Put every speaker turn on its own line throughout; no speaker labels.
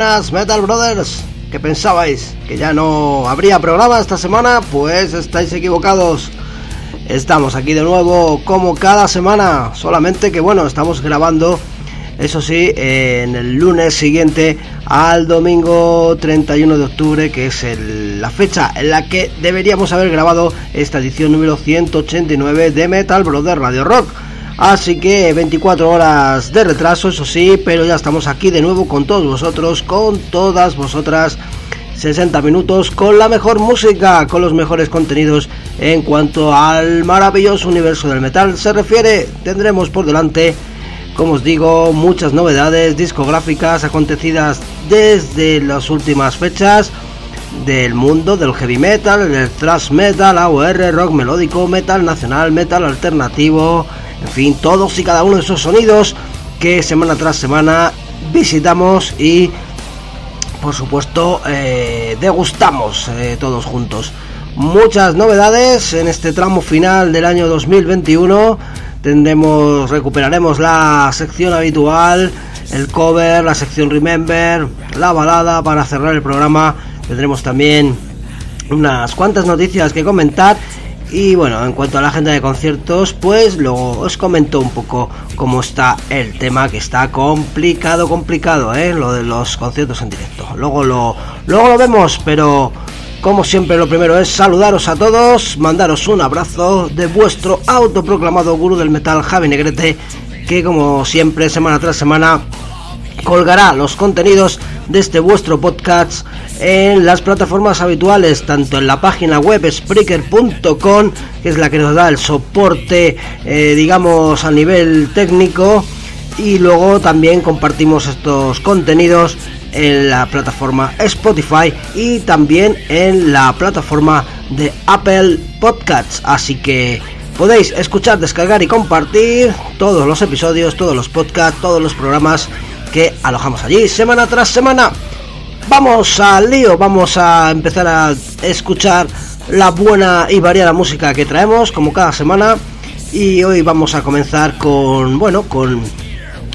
Metal Brothers. ¿Qué pensabais? ¿Que ya no habría programa esta semana? Pues estáis equivocados. Estamos aquí de nuevo como cada semana. Solamente que bueno, estamos grabando, eso sí, en el lunes siguiente al domingo 31 de octubre, que es la fecha en la que deberíamos haber grabado esta edición número 189 de Metal Brothers Radio Rock. Así que 24 horas de retraso, eso sí, pero ya estamos aquí de nuevo con todos vosotros, con todas vosotras. 60 minutos con la mejor música, con los mejores contenidos en cuanto al maravilloso universo del metal se refiere. Tendremos por delante, como os digo, muchas novedades discográficas acontecidas desde las últimas fechas del mundo del heavy metal, del thrash metal, AOR, rock melódico, metal nacional, metal alternativo, en fin, todos y cada uno de esos sonidos que semana tras semana visitamos y por supuesto eh, degustamos eh, todos juntos. Muchas novedades en este tramo final del año 2021. Tendremos, recuperaremos la sección habitual, el cover, la sección Remember, la balada para cerrar el programa. Tendremos también unas cuantas noticias que comentar y bueno, en cuanto a la agenda de conciertos, pues luego os comento un poco cómo está el tema, que está complicado, complicado, ¿eh? Lo de los conciertos en directo. Luego lo, luego lo vemos, pero como siempre lo primero es saludaros a todos, mandaros un abrazo de vuestro autoproclamado gurú del metal, Javi Negrete, que como siempre, semana tras semana, colgará los contenidos de este vuestro podcast en las plataformas habituales, tanto en la página web Spreaker.com, que es la que nos da el soporte, eh, digamos, a nivel técnico, y luego también compartimos estos contenidos en la plataforma Spotify y también en la plataforma de Apple Podcasts. Así que podéis escuchar, descargar y compartir todos los episodios, todos los podcasts, todos los programas que alojamos allí semana tras semana. Vamos al lío, vamos a empezar a escuchar la buena y variada música que traemos como cada semana y hoy vamos a comenzar con, bueno, con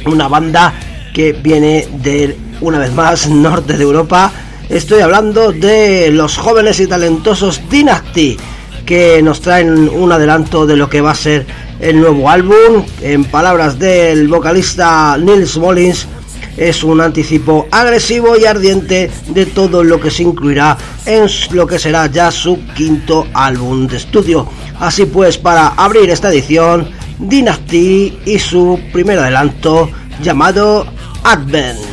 una banda que viene de una vez más norte de Europa. Estoy hablando de los jóvenes y talentosos Dynasty que nos traen un adelanto de lo que va a ser el nuevo álbum. En palabras del vocalista Nils Mullins, es un anticipo agresivo y ardiente de todo lo que se incluirá en lo que será ya su quinto álbum de estudio. Así pues, para abrir esta edición, Dynasty y su primer adelanto llamado Advent.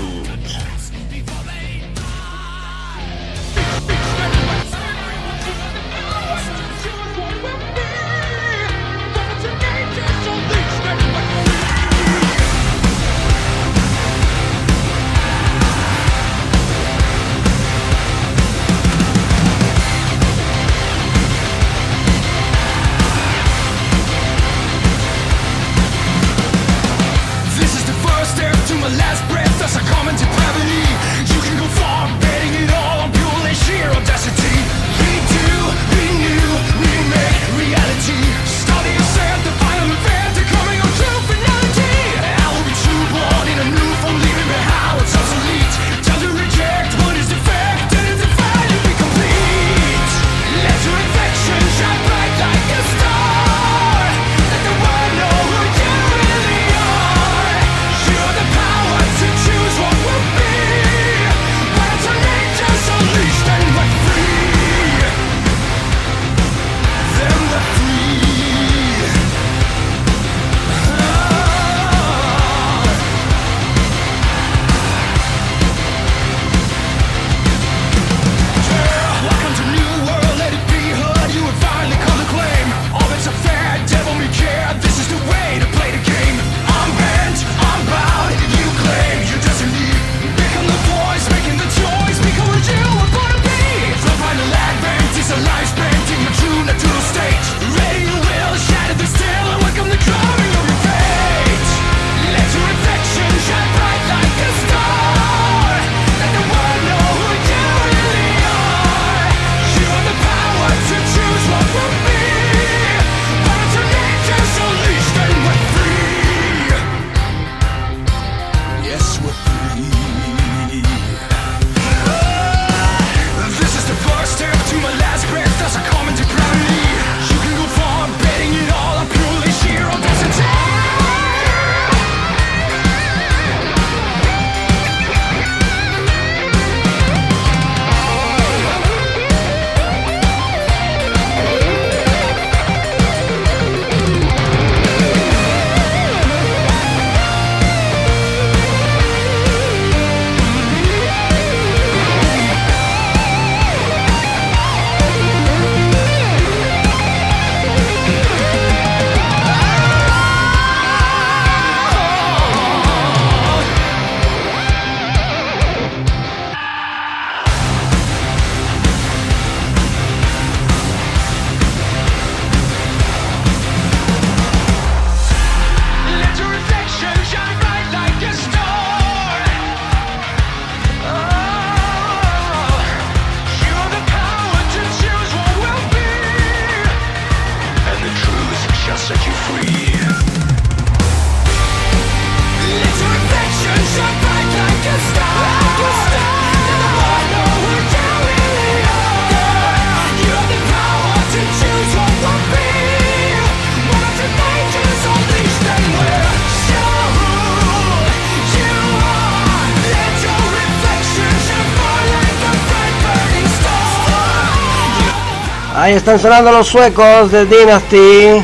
Están sonando los suecos de Dynasty.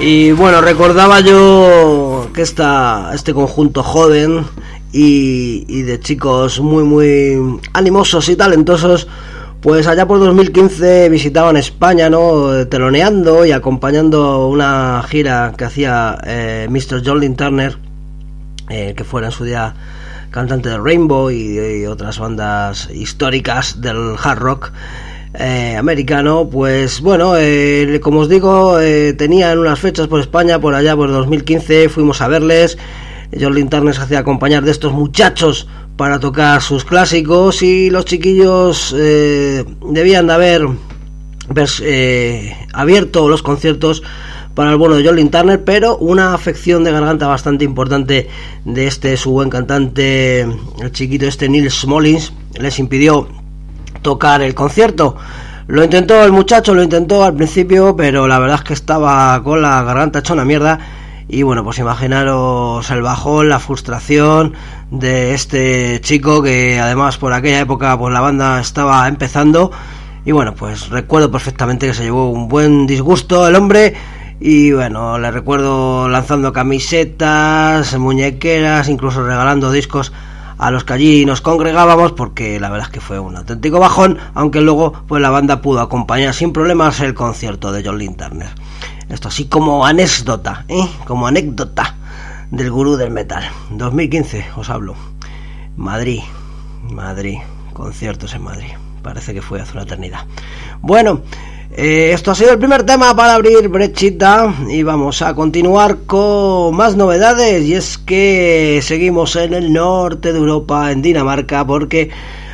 Y bueno, recordaba yo que esta, este conjunto joven y, de chicos muy, muy animosos y talentosos, pues allá por 2015 visitaban España, ¿no? Teloneando y acompañando una gira que hacía eh, Mr. Jolin Turner, eh, que fuera en su día cantante de Rainbow y otras bandas históricas del hard rock. Eh, americano, pues bueno, eh, como os digo, eh, tenían unas fechas por España, por allá por 2015, fuimos a verles. John Linternes se hacía acompañar de estos muchachos para tocar sus clásicos y los chiquillos debían de haber abierto los conciertos para el bueno de John Turner, pero una afección de garganta bastante importante de este su buen cantante, el chiquito este Neil Smolins, les impidió tocar el concierto. Lo intentó el muchacho, lo intentó al principio, pero la verdad es que estaba con la garganta hecha una mierda. Y bueno, pues imaginaros el bajón, la frustración de este chico que además por aquella época pues la banda estaba empezando. Y bueno, pues recuerdo perfectamente que se llevó un buen disgusto el hombre. Y bueno, le recuerdo lanzando camisetas, muñequeras, incluso regalando discos a los que allí nos congregábamos porque la verdad es que fue un auténtico bajón, aunque luego pues la banda pudo acompañar sin problemas el concierto de John Lynn Turner. Esto así como anécdota, ¿eh? como anécdota del gurú del metal. 2015 os hablo. Madrid, Madrid, conciertos en Madrid. Parece que fue hace una eternidad. Bueno, eh, esto ha sido el primer tema para abrir brechita y vamos a continuar con más novedades y es que seguimos en el norte de Europa, en Dinamarca, porque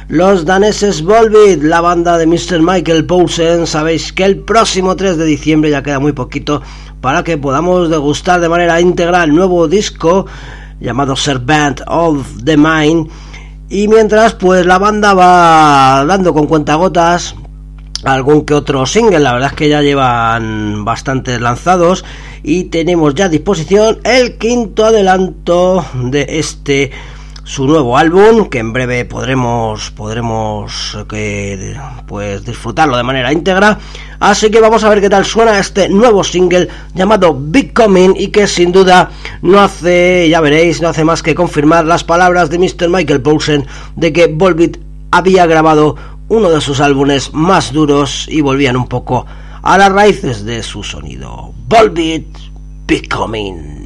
los daneses Volbeat, la banda de Mr. Michael Poulsen, sabéis que el próximo 3 de diciembre ya queda muy poquito para que podamos degustar de manera íntegra el nuevo disco llamado Servant of the Mind y mientras pues la banda va dando con cuentagotas algún que otro single, la verdad es que ya llevan bastantes lanzados y tenemos ya a disposición el quinto adelanto de este su nuevo álbum que en breve podremos podremos que pues disfrutarlo de manera íntegra así que vamos a ver qué tal suena este nuevo single llamado Big Coming y que sin duda no hace ya veréis no hace más que confirmar las palabras de Mr. Michael Poulsen de que Volbeat había grabado uno de sus álbumes más duros y volvían un poco a las raíces de su sonido. Volbeat Becoming.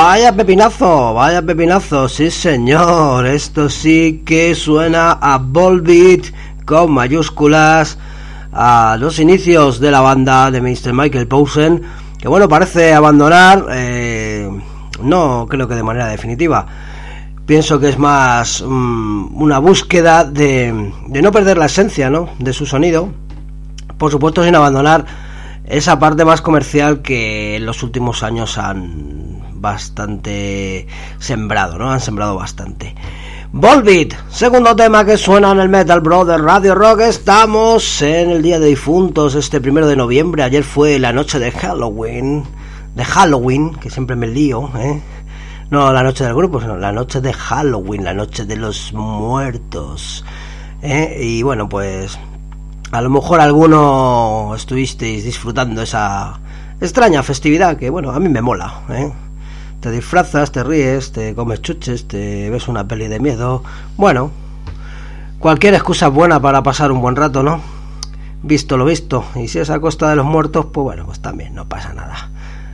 Vaya pepinazo, vaya pepinazo, sí señor, esto sí que suena a Volbeat con mayúsculas a los inicios de la banda de Mr. Michael Posen, que bueno, parece abandonar, eh, no creo que de manera definitiva, pienso que es más mm, una búsqueda de, de no perder la esencia ¿no? de su sonido, por supuesto sin abandonar esa parte más comercial que en los últimos años han bastante sembrado, ¿no? Han sembrado bastante. Volbeat, segundo tema que suena en el Metal Brother Radio Rock. Estamos en el Día de Difuntos, este primero de noviembre. Ayer fue la noche de Halloween. De Halloween, que siempre me lío, ¿eh? No la noche del grupo, sino la noche de Halloween, la noche de los muertos. ¿eh? Y bueno, pues a lo mejor alguno estuvisteis disfrutando esa extraña festividad que, bueno, a mí me mola, ¿eh? Te disfrazas, te ríes, te comes chuches, te ves una peli de miedo. Bueno, cualquier excusa es buena para pasar un buen rato, ¿no? Visto lo visto. Y si es a costa de los muertos, pues bueno, pues también no pasa nada.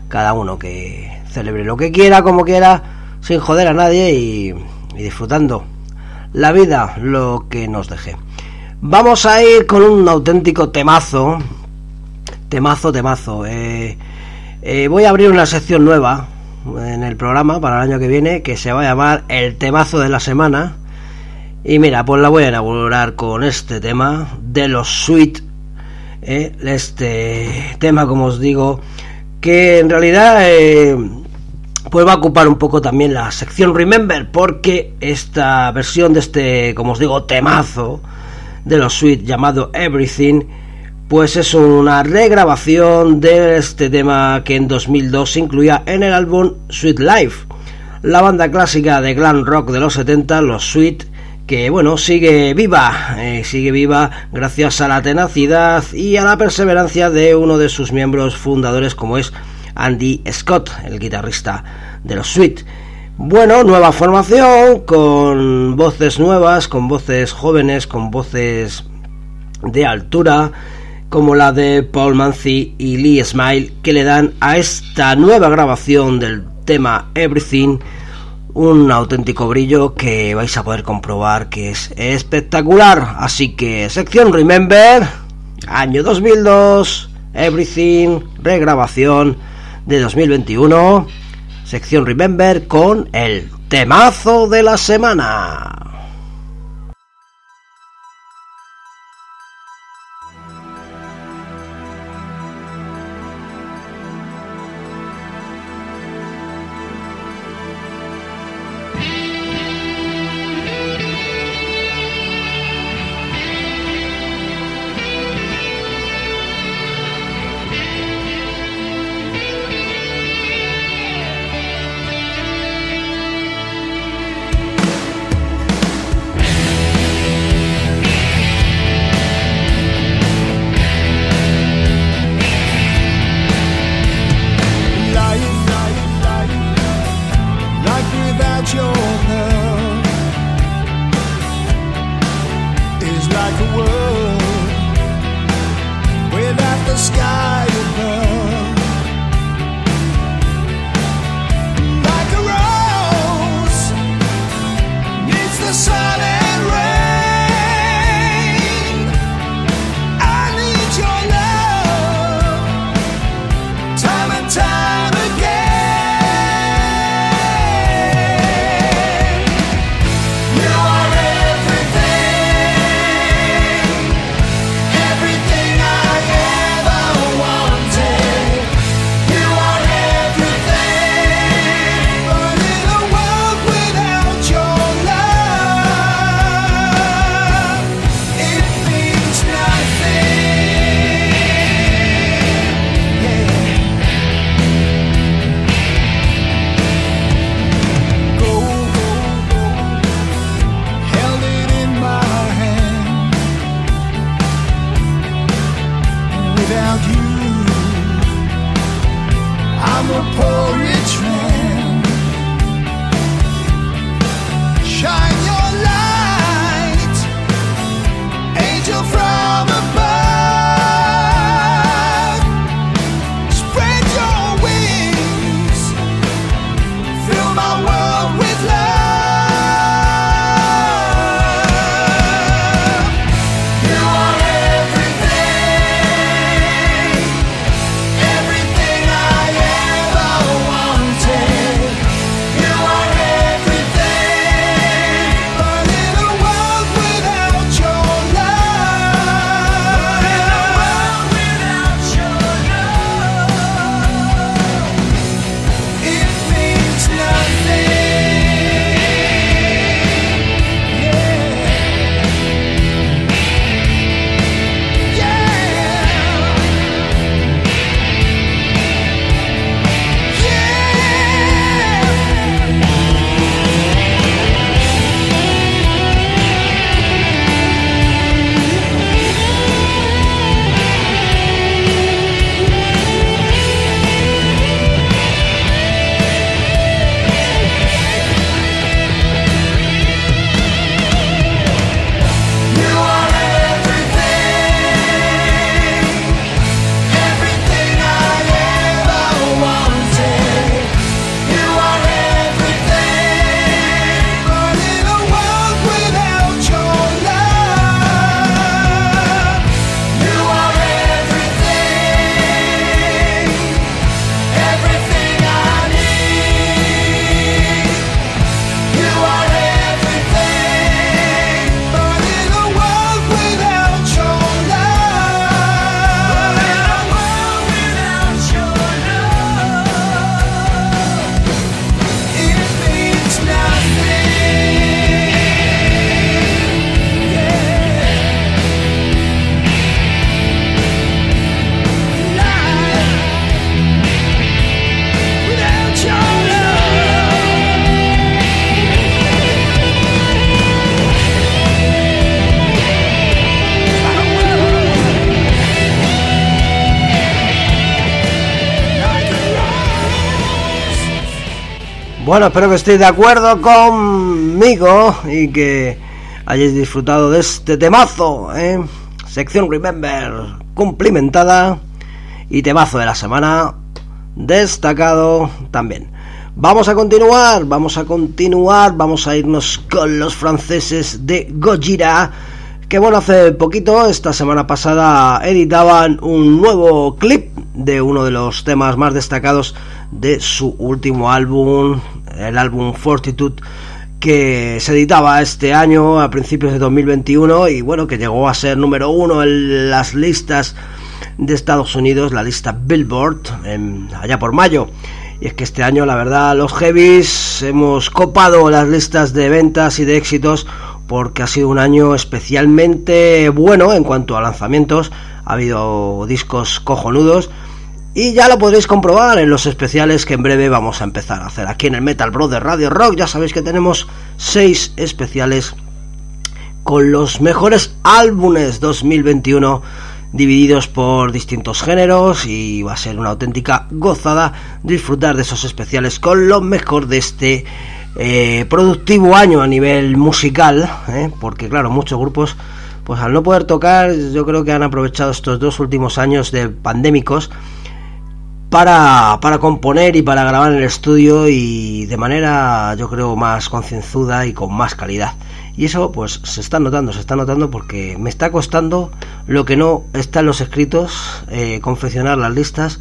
Cada uno que celebre lo que quiera, como quiera, sin joder a nadie y, y disfrutando la vida, lo que nos deje. Vamos a ir con un auténtico temazo. Temazo, temazo. Eh, eh, voy a abrir una sección nueva en el programa para el año que viene que se va a llamar El temazo de la semana. Y mira, pues la voy a inaugurar con este tema de los Sweet. Eh, este tema, como os digo, que en realidad pues va a ocupar un poco también la sección Remember, porque esta versión de este, como os digo, temazo de los Sweet llamado Everything, pues es una regrabación de este tema que en 2002 se incluía en el álbum Sweet Life, la banda clásica de glam rock de los 70, los Sweet, que bueno, sigue viva, eh, sigue viva gracias a la tenacidad y a la perseverancia de uno de sus miembros fundadores como es Andy Scott, el guitarrista de los Sweet. Bueno, nueva formación, con voces nuevas, con voces jóvenes, con voces de altura, como la de Paul Manzi y Lee Smile, que le dan a esta nueva grabación del tema Everything un auténtico brillo que vais a poder comprobar que es espectacular. Así que, sección Remember, año 2002, Everything, regrabación de 2021 sección Remember con el temazo de la semana. Espero que estéis de acuerdo conmigo y que hayáis disfrutado de este temazo, ¿eh? Sección Remember cumplimentada y temazo de la semana destacado también. Vamos a continuar, vamos a continuar, vamos a irnos con los franceses de Gojira. Que bueno, hace poquito, esta semana pasada, editaban un nuevo clip de uno de los temas más destacados de su último álbum, el álbum Fortitude, que se editaba este año a principios de 2021 y bueno, que llegó a ser número uno en las listas de Estados Unidos, la lista Billboard, allá por mayo. Y es que este año, la verdad, los heavies hemos copado las listas de ventas y de éxitos porque ha sido un año especialmente bueno en cuanto a lanzamientos. Ha habido discos cojonudos y ya lo podréis comprobar en los especiales que en breve vamos a empezar a hacer aquí en el Metal Brother Radio Rock. Ya sabéis que tenemos seis especiales con los mejores álbumes 2021 divididos por distintos géneros y va a ser una auténtica gozada disfrutar de esos especiales con lo mejor de este eh, productivo año a nivel musical, ¿eh? porque claro, muchos grupos pues al no poder tocar yo creo que han aprovechado estos dos últimos años de pandémicos para, para componer y para grabar en el estudio y de manera yo creo más concienzuda y con más calidad. Y eso pues se está notando, se está notando porque me está costando lo que no está en los escritos, eh, confeccionar las listas,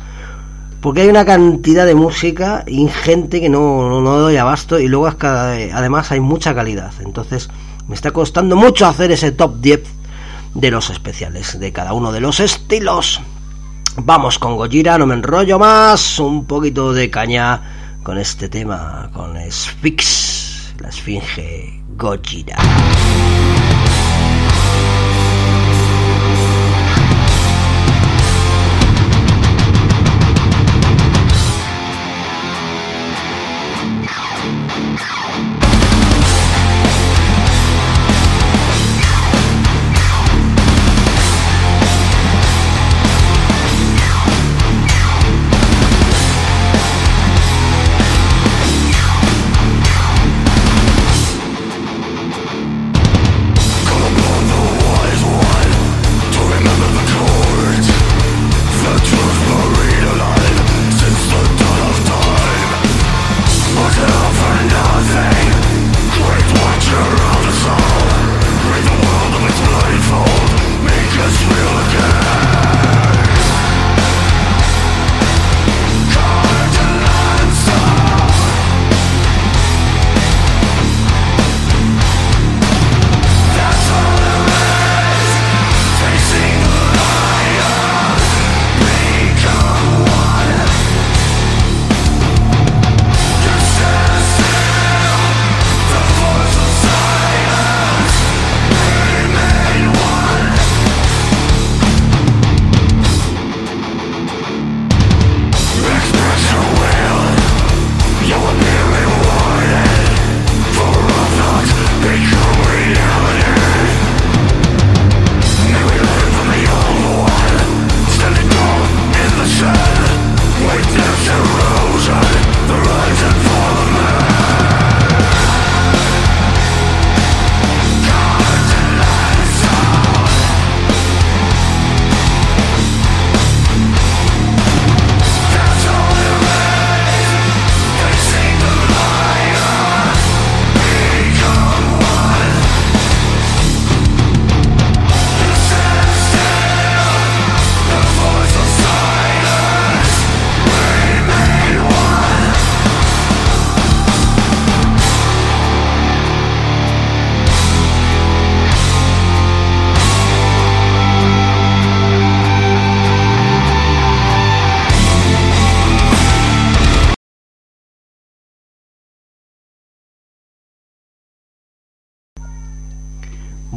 porque hay una cantidad de música ingente que no, no, doy abasto y luego además hay mucha calidad. Entonces me está costando mucho hacer ese top 10 de los especiales, de cada uno de los estilos. Vamos con Gojira, no me enrollo más, un poquito de caña con este tema, con Sphinx, la esfinge Gojira.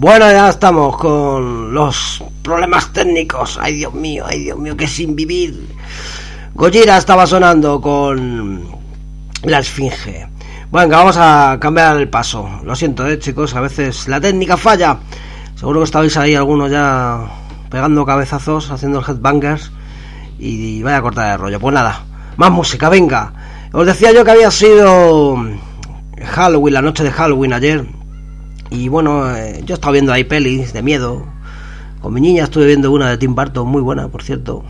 Bueno, ya estamos con los problemas técnicos. Ay, Dios mío, ay, Dios mío, que sin vivir. Gojira estaba sonando con la esfinge. Bueno, vamos a cambiar el paso. Lo siento, eh, chicos, a veces la técnica falla. Seguro que estabais ahí algunos ya pegando cabezazos, haciendo headbangers. Y vaya a cortar el rollo. Pues nada, más música, venga. Os decía yo que había sido Halloween, la noche de Halloween ayer. Y bueno, eh, yo estaba viendo ahí pelis de miedo. Con mi niña estuve viendo una de Tim Burton, muy buena, por cierto.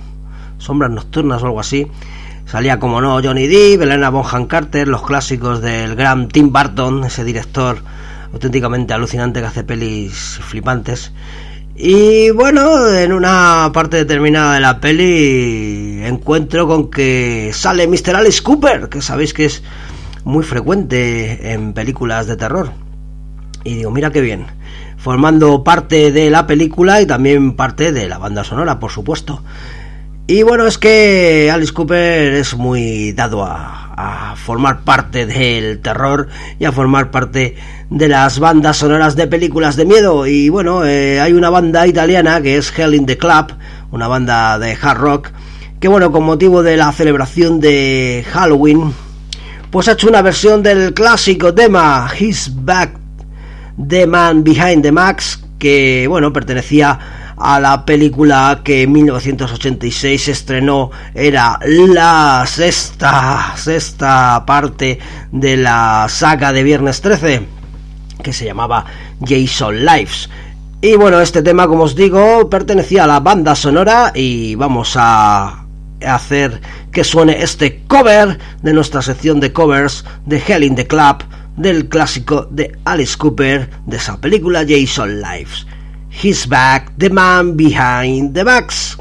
Sombras Nocturnas o algo así. Salía, como no, Johnny Depp, Elena Bonham Carter, los clásicos del gran Tim Burton, ese director auténticamente alucinante que hace pelis flipantes. Y bueno, en una parte determinada de la peli encuentro con que sale Mr. Alice Cooper, que sabéis que es muy frecuente en películas de terror. Y digo, mira qué bien, formando parte de la película y también parte de la banda sonora, por supuesto. Y bueno, es que Alice Cooper es muy dado a, formar parte del terror y a formar parte de las bandas sonoras de películas de miedo. Y bueno, eh, hay una banda italiana que es Hell in the Club, una banda de hard rock, que bueno, con motivo de la celebración de Halloween, pues ha hecho una versión del clásico tema His Back, The Man Behind the Max, que bueno, pertenecía a la película que en 1986 se estrenó era la sexta sexta parte de la saga de Viernes 13 que se llamaba Jason Lives. Y bueno este tema como os digo pertenecía a la banda sonora y vamos a hacer que suene este cover de nuestra sección de covers de Hell in the Club del clásico de Alice Cooper de esa película Jason Lives. He's back, the man behind the box.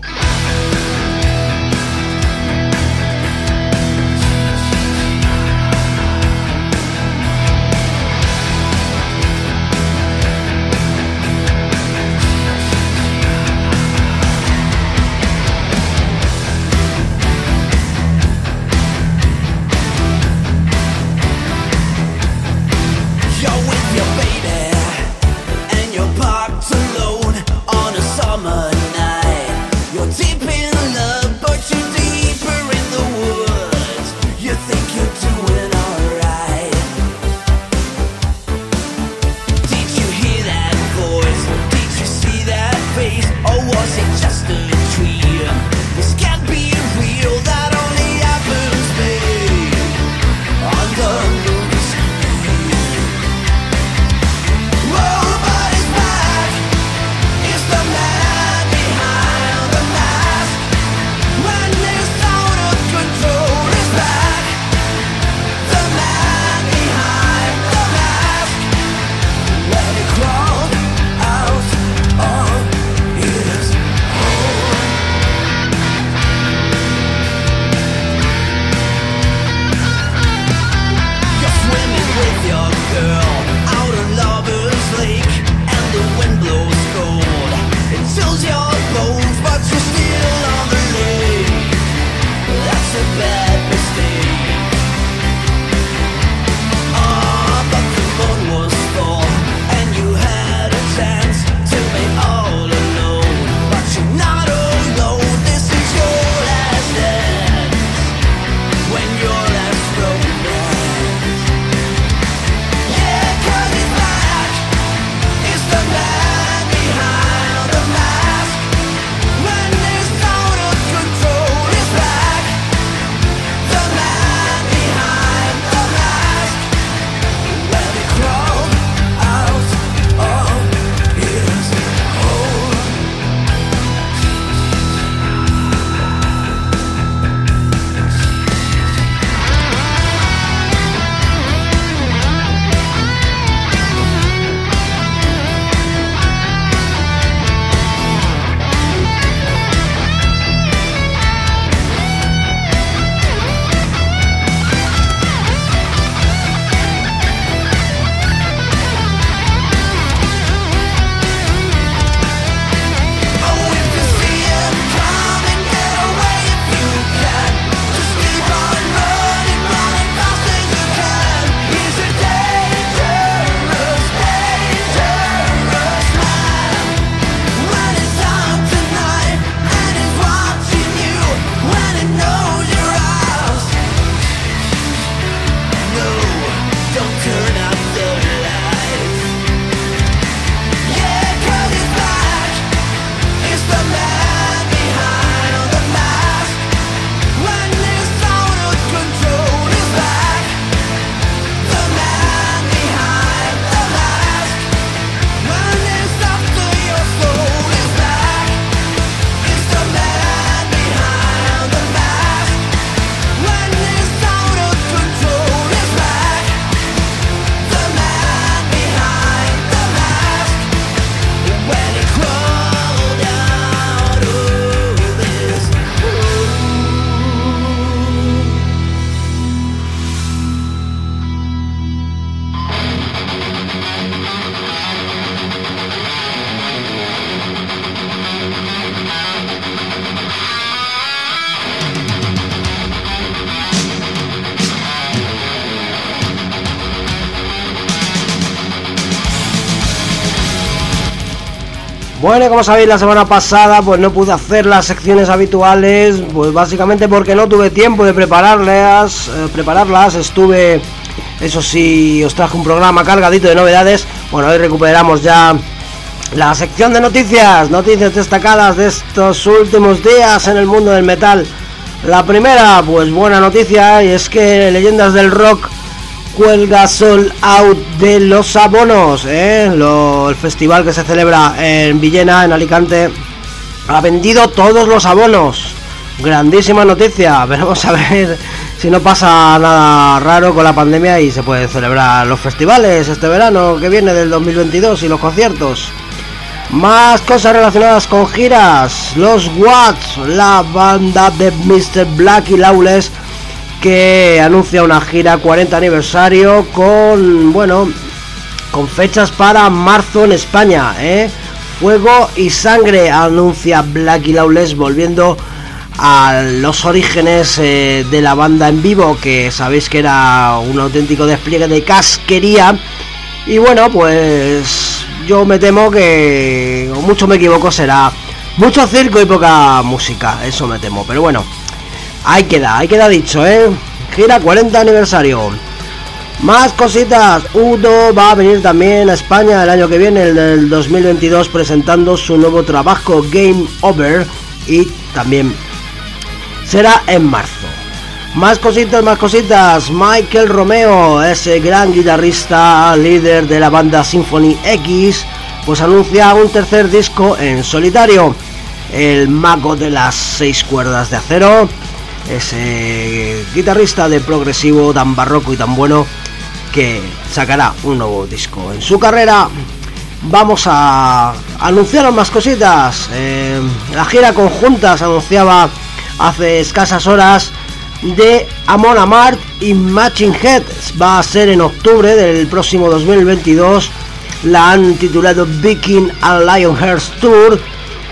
Bueno, como sabéis, la semana pasada pues no pude hacer las secciones habituales, pues básicamente porque no tuve tiempo de prepararlas, eh, prepararlas, estuve, eso sí, os traje un programa cargadito de novedades. Bueno, hoy recuperamos ya la sección de noticias, noticias destacadas de estos últimos días en el mundo del metal. La primera, pues buena noticia, y es que Leyendas del Rock cuelga Sol Out de los abonos. ¿eh? el festival que se celebra en Villena, en Alicante, ha vendido todos los abonos. Grandísima noticia. Veremos a ver si no pasa nada raro con la pandemia y se pueden celebrar los festivales este verano que viene del 2022 y los conciertos. Más cosas relacionadas con giras. Los Watts, la banda de Mr. Black y Lawless que anuncia una gira 40 aniversario con, bueno, con fechas para marzo en España, ¿eh? Fuego y sangre anuncia Black y Lawless volviendo a los orígenes eh, de la banda en vivo, que sabéis que era un auténtico despliegue de casquería. Y bueno, pues yo me temo que, mucho me equivoco, será mucho circo y poca música, eso me temo. Pero bueno, Ahí queda, ahí queda dicho, ¿eh? Gira 40 aniversario. Más cositas. Udo va a venir también a España el año que viene, el del 2022, presentando su nuevo trabajo Game Over. Y también será en marzo. Más cositas, más cositas. Michael Romeo, ese gran guitarrista, líder de la banda Symphony X, pues anuncia un tercer disco en solitario. El mago de las seis cuerdas de acero ese guitarrista de progresivo tan barroco y tan bueno que sacará un nuevo disco en su carrera. Vamos a anunciar más cositas. Eh, la gira conjunta se anunciaba hace escasas horas de Amon Amart y Matching Heads. Va a ser en octubre del próximo 2022. La han titulado Viking and Lionheart Tour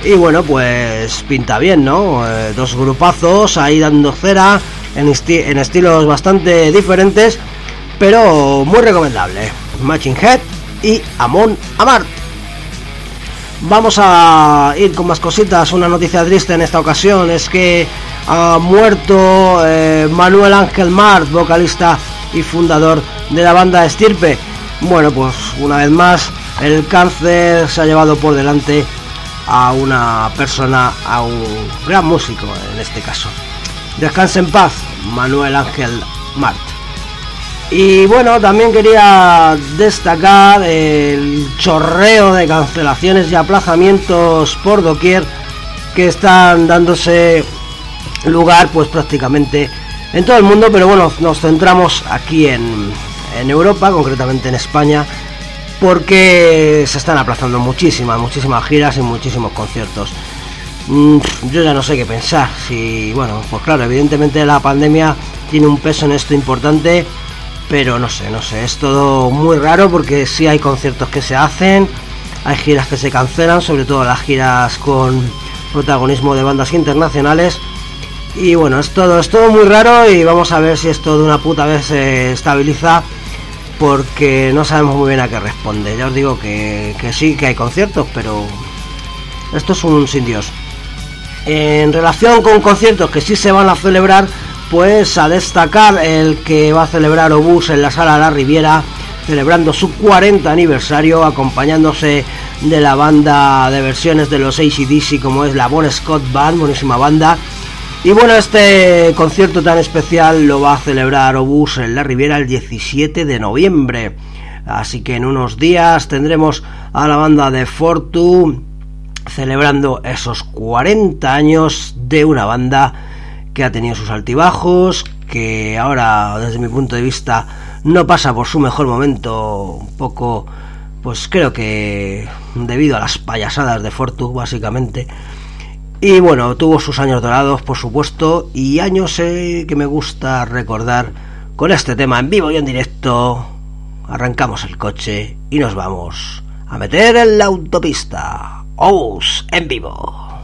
y bueno, pues pinta bien, ¿no? Eh, dos grupazos ahí dando cera en, en, estilos bastante diferentes, pero muy recomendable. Matching Head y Amon Amart. Vamos a ir con más cositas. Una noticia triste en esta ocasión es que ha muerto eh, Manuel Ángel Mart, vocalista y fundador de la banda Estirpe. Bueno, pues una vez más, el cáncer se ha llevado por delante a una persona, a un gran músico en este caso. Descanse en paz, Manuel Ángel Mart. Y bueno, también quería destacar el chorreo de cancelaciones y aplazamientos por doquier que están dándose lugar pues prácticamente en todo el mundo, pero bueno, nos centramos aquí en, en Europa, concretamente en España, porque se están aplazando muchísimas, muchísimas giras y muchísimos conciertos. Mm, yo ya no sé qué pensar. Si, bueno, pues claro, evidentemente la pandemia tiene un peso en esto importante, pero no sé, no sé, es todo muy raro porque sí hay conciertos que se hacen, hay giras que se cancelan, sobre todo las giras con protagonismo de bandas internacionales. Y bueno, es todo, es todo muy raro y vamos a ver si esto de una puta vez se estabiliza porque no sabemos muy bien a qué responde. Ya os digo que, sí, que hay conciertos, pero esto es un sin Dios. En relación con conciertos que sí se van a celebrar, pues a destacar el que va a celebrar Obús en la sala La Riviera, celebrando su 40 aniversario, acompañándose de la banda de versiones de los ACDC, como es la Bon Scott Band, buenísima banda y bueno, este concierto tan especial lo va a celebrar Obús en la Riviera el 17 de noviembre. Así que en unos días tendremos a la banda de Fortu celebrando esos 40 años de una banda que ha tenido sus altibajos, que ahora desde mi punto de vista no pasa por su mejor momento, un poco, pues creo que debido a las payasadas de Fortu básicamente. Y bueno, tuvo sus años dorados, por supuesto, y años eh, que me gusta recordar con este tema en vivo y en directo. Arrancamos el coche y nos vamos a meter en la autopista. Ous en vivo.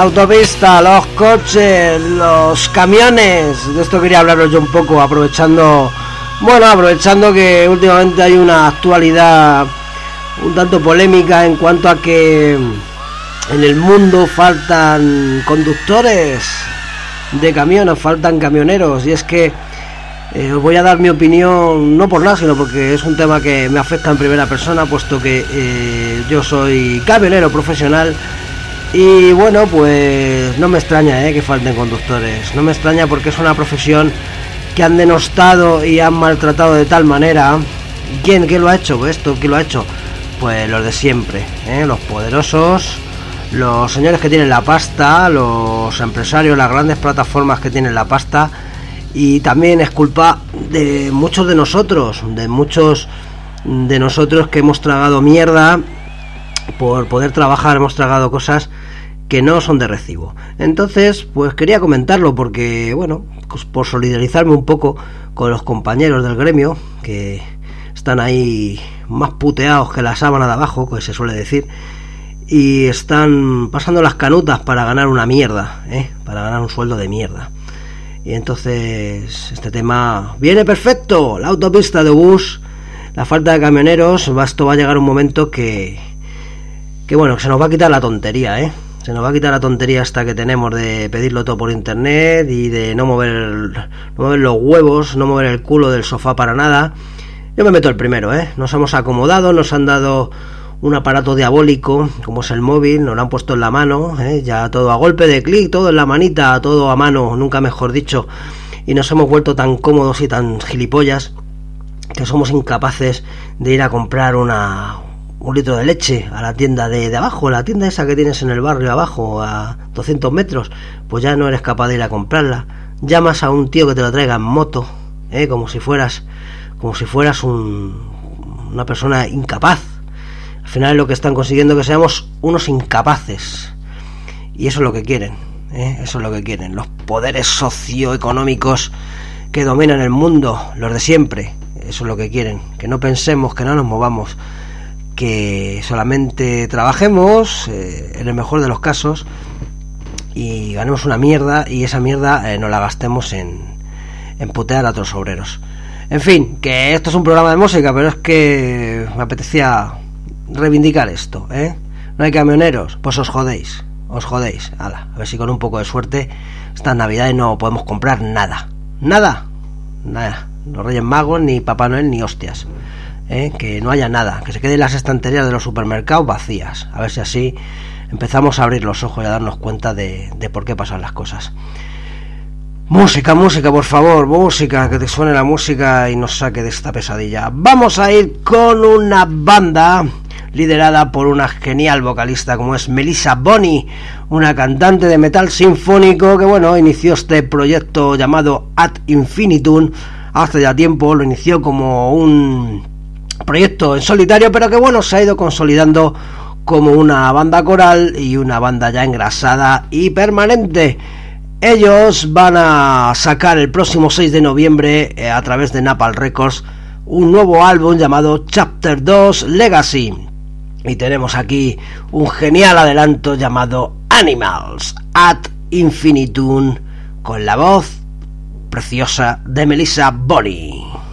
Autopista, los coches, los camiones. De esto quería hablaros yo un poco, aprovechando, bueno, aprovechando que últimamente hay una actualidad un tanto polémica en cuanto a que en el mundo faltan conductores de camiones, faltan camioneros. Y es que eh, os voy a dar mi opinión, no por nada, sino porque es un tema que me afecta en primera persona, puesto que eh, yo soy camionero profesional. Y bueno, pues no me extraña eh, que falten conductores. No me extraña porque es una profesión que han denostado y han maltratado de tal manera. ¿Quién, lo ha hecho? Esto, ¿quién lo ha hecho? Pues los de siempre, los poderosos, los señores que tienen la pasta, los empresarios, las grandes plataformas que tienen la pasta y también es culpa de muchos de nosotros, de muchos de nosotros que hemos tragado mierda por poder trabajar, hemos tragado cosas que no son de recibo. Entonces, pues quería comentarlo porque, bueno, pues por solidarizarme un poco con los compañeros del gremio que están ahí más puteados que la sábana de abajo, que se suele decir, y están pasando las canutas para ganar una mierda, ¿eh? para ganar un sueldo de mierda. Y entonces este tema viene perfecto, la autopista de bus, la falta de camioneros, esto va a llegar un momento que, que bueno, se nos va a quitar la tontería, ¿eh? Se nos va a quitar la tontería hasta que tenemos de pedirlo todo por internet y de no mover, no mover los huevos, no mover el culo del sofá para nada. Yo me meto el primero, ¿eh? Nos hemos acomodado, nos han dado un aparato diabólico como es el móvil, nos lo han puesto en la mano, ¿eh? ya todo a golpe de clic, todo en la manita, todo a mano, nunca mejor dicho, y nos hemos vuelto tan cómodos y tan gilipollas que somos incapaces de ir a comprar una, un litro de leche a la tienda de, de abajo, la tienda esa que tienes en el barrio abajo, a 200 metros, pues ya no eres capaz de ir a comprarla. Llamas a un tío que te lo traiga en moto, ¿eh? como si fueas, como si fueras un, una persona incapaz al final lo que están consiguiendo que seamos unos incapaces. Y eso es lo que quieren. ¿eh? Eso es lo que quieren. Los poderes socioeconómicos que dominan el mundo, los de siempre. Eso es lo que quieren. Que no pensemos, que no nos movamos. Que solamente trabajemos, eh, en el mejor de los casos, y ganemos una mierda y esa mierda eh, no la gastemos en, en putear a otros obreros. En fin, que esto es un programa de música, pero es que me apetecía reivindicar esto, ¿eh? No hay camioneros, pues os jodéis, os jodéis. a ver si con un poco de suerte esta Navidad no podemos comprar nada. Nada, nada. Los Reyes Magos, ni Papá Noel, ni hostias. ¿Eh? Que no haya nada, que se queden las estanterías de los supermercados vacías. A ver si así empezamos a abrir los ojos y a darnos cuenta de, por qué pasan las cosas. Música, música, por favor, música, que te suene la música y nos saque de esta pesadilla. Vamos a ir con una banda liderada por una genial vocalista como es Melissa Bonney, una cantante de metal sinfónico que bueno, inició este proyecto llamado Ad Infinitum hace ya tiempo, lo inició como un proyecto en solitario, pero que bueno, se ha ido consolidando como una banda coral y una banda ya engrasada y permanente. Ellos van a sacar el próximo 6 de noviembre eh, a través de Napal Records un nuevo álbum llamado Chapter 2 Legacy. Y tenemos aquí un genial adelanto llamado Animals at Infinitum con la voz preciosa de Melissa Bonnie.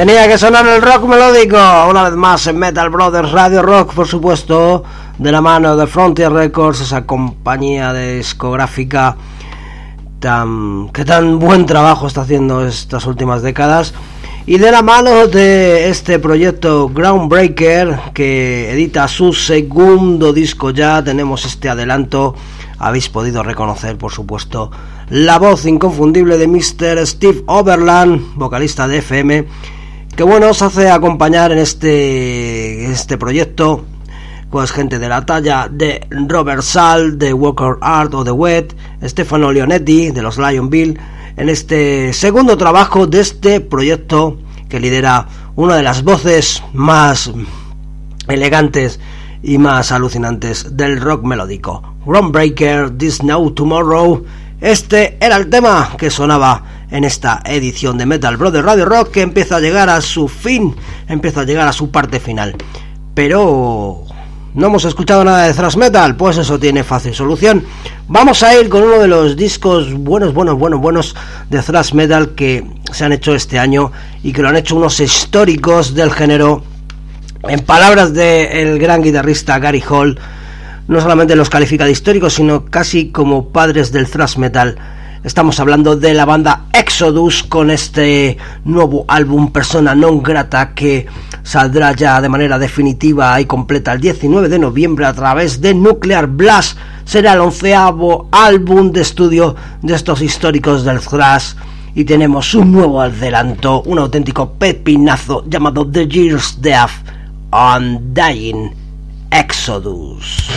Tenía que sonar el rock melódico, una vez más en Metal Brothers Radio Rock, por supuesto, de la mano de Frontier Records, esa compañía discográfica tan, que tan buen trabajo está haciendo estas últimas décadas. Y de la mano de este proyecto Groundbreaker, que edita su segundo disco ya, tenemos este adelanto. Habéis podido reconocer, por supuesto, la voz inconfundible de Mr. Steve Overland, vocalista de FM que bueno os hace acompañar en este, este proyecto pues gente de la talla de Robert Sal, de Walker Art o de Wet, Stefano Leonetti de los Lionville, en este segundo trabajo de este proyecto que lidera una de las voces más elegantes y más alucinantes del rock melódico. Groundbreaker, This Now Tomorrow, este era el tema que sonaba en esta edición de Metal Brother Radio Rock que empieza a llegar a su fin, empieza a llegar a su parte final. Pero no hemos escuchado nada de thrash metal, pues eso tiene fácil solución. Vamos a ir con uno de los discos buenos, buenos, buenos, buenos de thrash metal que se han hecho este año y que lo han hecho unos históricos del género. En palabras del gran guitarrista Gary Hall, no solamente los califica de históricos, sino casi como padres del thrash metal Estamos hablando de la banda Exodus con este nuevo álbum Persona Non Grata que saldrá ya de manera definitiva y completa el 19 de noviembre a través de Nuclear Blast. Será el onceavo álbum de estudio de estos históricos del thrash y tenemos un nuevo adelanto, un auténtico pepinazo llamado The Year's Death Undying Exodus.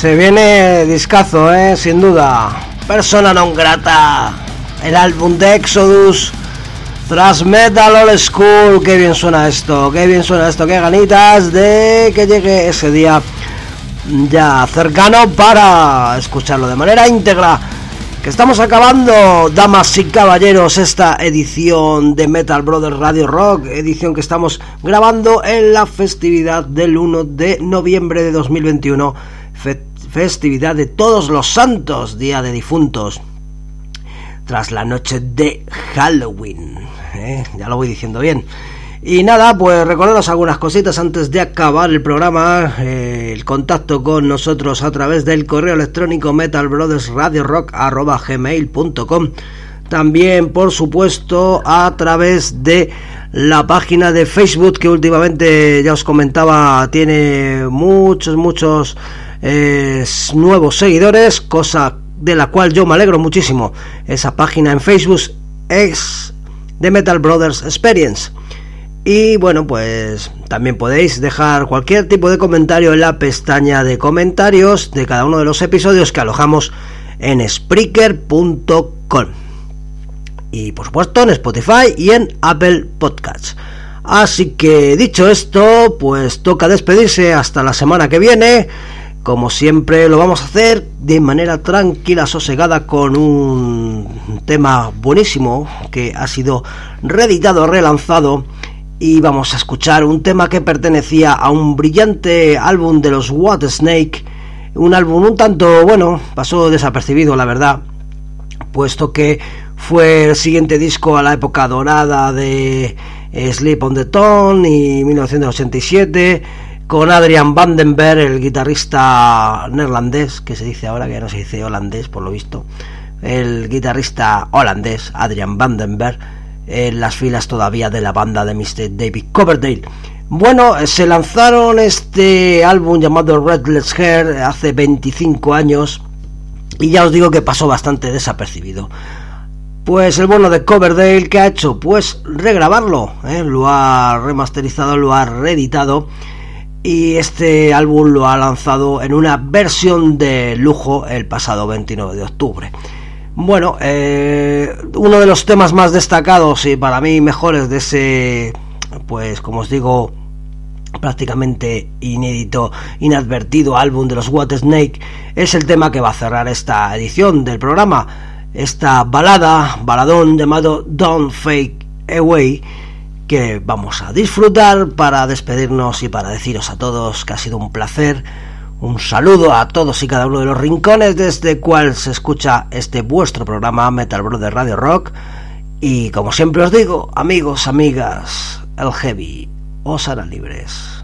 Se viene discazo, ¿eh? sin duda. Persona non grata. El álbum de Exodus. Tras Metal Old School. Qué bien suena esto. Qué bien suena esto. Qué ganitas de que llegue ese día ya cercano para escucharlo de manera íntegra. Que estamos acabando, damas y caballeros, esta edición de Metal Brothers Radio Rock, edición que estamos grabando en la festividad del 1 de noviembre de 2021 festividad de todos los santos, día de difuntos, tras la noche de Halloween. ¿eh? Ya lo voy diciendo bien. Y nada, pues recordaros algunas cositas antes de acabar el programa. Eh, el contacto con nosotros a través del correo electrónico metalbrothersradiorock.gmail.com También, por supuesto, a través de la página de Facebook que últimamente, ya os comentaba, tiene muchos, muchos nuevos seguidores, cosa de la cual yo me alegro muchísimo. Esa página en Facebook es de Metal Brothers Experience. Y bueno, pues también podéis dejar cualquier tipo de comentario en la pestaña de comentarios de cada uno de los episodios que alojamos en Spreaker.com. Y por supuesto en Spotify y en Apple Podcasts. Así que dicho esto, pues toca despedirse hasta la semana que viene. Como siempre lo vamos a hacer de manera tranquila, sosegada, con un tema buenísimo que ha sido reeditado, relanzado. Y vamos a escuchar un tema que pertenecía a un brillante álbum de los What Snake. Un álbum un tanto, bueno, pasó desapercibido, la verdad. Puesto que fue el siguiente disco a la época dorada de Sleep on the Tone y 1987 con Adrian Vandenberg, el guitarrista neerlandés, que se dice ahora que no se dice holandés, por lo visto, el guitarrista holandés Adrian Vandenberg, en las filas todavía de la banda de Mr. David Coverdale. Bueno, se lanzaron este álbum llamado Redless Hair hace 25 años y ya os digo que pasó bastante desapercibido. Pues el bueno de Coverdale, que ha hecho? Pues regrabarlo, ¿eh? lo ha remasterizado, lo ha reeditado y este álbum lo ha lanzado en una versión de lujo el pasado 29 de octubre. Bueno, eh, uno de los temas más destacados y para mí mejores de ese, pues como os digo, prácticamente inédito, inadvertido álbum de los What Snake es el tema que va a cerrar esta edición del programa. Esta balada, baladón llamado Don't Fake Away que vamos a disfrutar para despedirnos y para deciros a todos que ha sido un placer. Un saludo a todos y cada uno de los rincones desde cual se escucha este vuestro programa Metal Brother Radio Rock. Y como siempre os digo, amigos, amigas, el heavy os hará libres.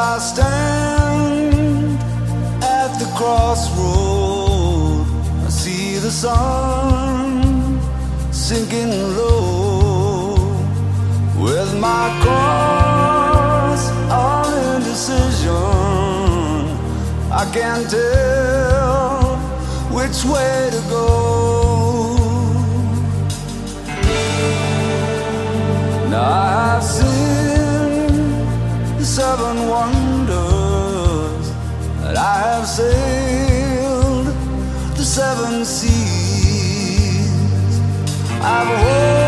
I stand at the crossroad, I see the sun sinking low with my cross on indecision. I can't tell which way to go. Seven wonders that I have sailed the seven seas. I've